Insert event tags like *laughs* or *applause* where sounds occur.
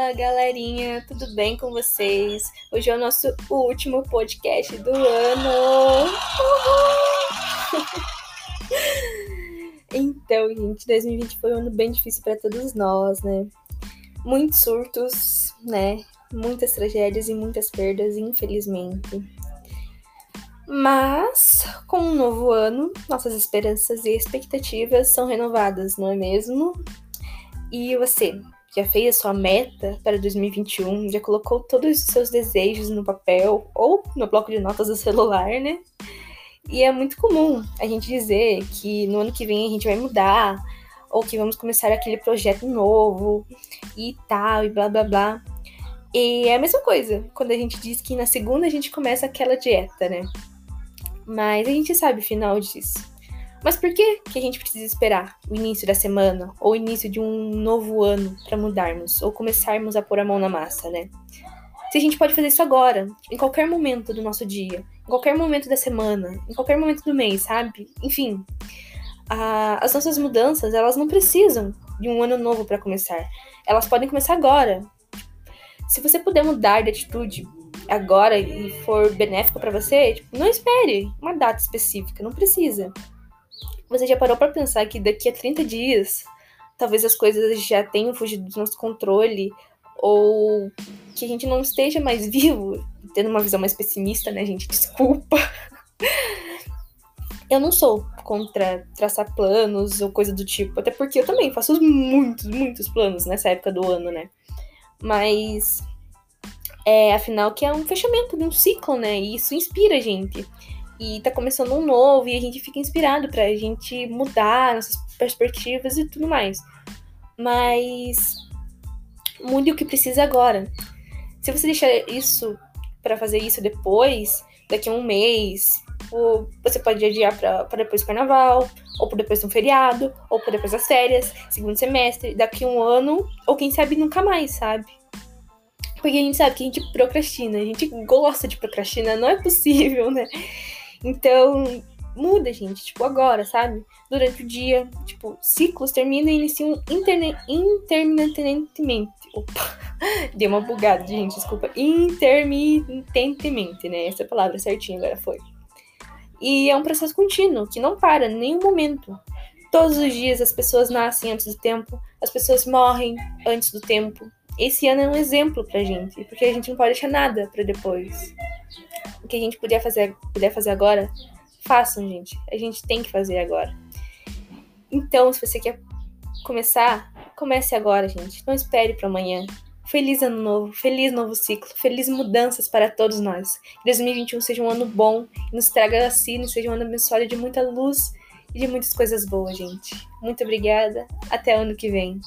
Fala galerinha, tudo bem com vocês? Hoje é o nosso último podcast do ano. *laughs* então, gente, 2020 foi um ano bem difícil para todos nós, né? Muitos surtos, né? Muitas tragédias e muitas perdas, infelizmente. Mas, com um novo ano, nossas esperanças e expectativas são renovadas, não é mesmo? E você, já fez a sua meta para 2021? Já colocou todos os seus desejos no papel ou no bloco de notas do celular, né? E é muito comum a gente dizer que no ano que vem a gente vai mudar, ou que vamos começar aquele projeto novo e tal, e blá blá blá. E é a mesma coisa quando a gente diz que na segunda a gente começa aquela dieta, né? Mas a gente sabe o final disso. Mas por que, que a gente precisa esperar o início da semana ou o início de um novo ano para mudarmos ou começarmos a pôr a mão na massa, né? Se a gente pode fazer isso agora, em qualquer momento do nosso dia, em qualquer momento da semana, em qualquer momento do mês, sabe? Enfim, a, as nossas mudanças, elas não precisam de um ano novo para começar. Elas podem começar agora. Se você puder mudar de atitude agora e for benéfico para você, tipo, não espere uma data específica, não precisa. Você já parou para pensar que daqui a 30 dias, talvez as coisas já tenham fugido do nosso controle ou que a gente não esteja mais vivo, tendo uma visão mais pessimista, né, gente? Desculpa. Eu não sou contra traçar planos ou coisa do tipo, até porque eu também faço muitos, muitos planos nessa época do ano, né? Mas é, afinal que é um fechamento de um ciclo, né? E isso inspira a gente e tá começando um novo e a gente fica inspirado pra gente mudar nossas perspectivas e tudo mais. Mas mude o que precisa agora. Se você deixar isso para fazer isso depois, daqui a um mês, ou você pode adiar para depois do carnaval, ou por depois de um feriado, ou por depois das férias, segundo semestre, daqui a um ano, ou quem sabe nunca mais, sabe? Porque a gente sabe que a gente procrastina, a gente gosta de procrastinar, não é possível, né? Então, muda, gente, tipo, agora, sabe? Durante o dia, tipo, ciclos terminam e iniciam intermitentemente. Opa, *laughs* deu uma bugada, gente, desculpa. Intermitentemente, né? Essa palavra certinha agora foi. E é um processo contínuo, que não para em nenhum momento. Todos os dias as pessoas nascem antes do tempo, as pessoas morrem antes do tempo. Esse ano é um exemplo pra gente, porque a gente não pode deixar nada para depois que a gente puder fazer, puder fazer agora, façam, gente. A gente tem que fazer agora. Então, se você quer começar, comece agora, gente. Não espere para amanhã. Feliz ano novo, feliz novo ciclo, feliz mudanças para todos nós. Que 2021 seja um ano bom, nos traga assim, seja um ano abençoado de muita luz e de muitas coisas boas, gente. Muito obrigada. Até ano que vem.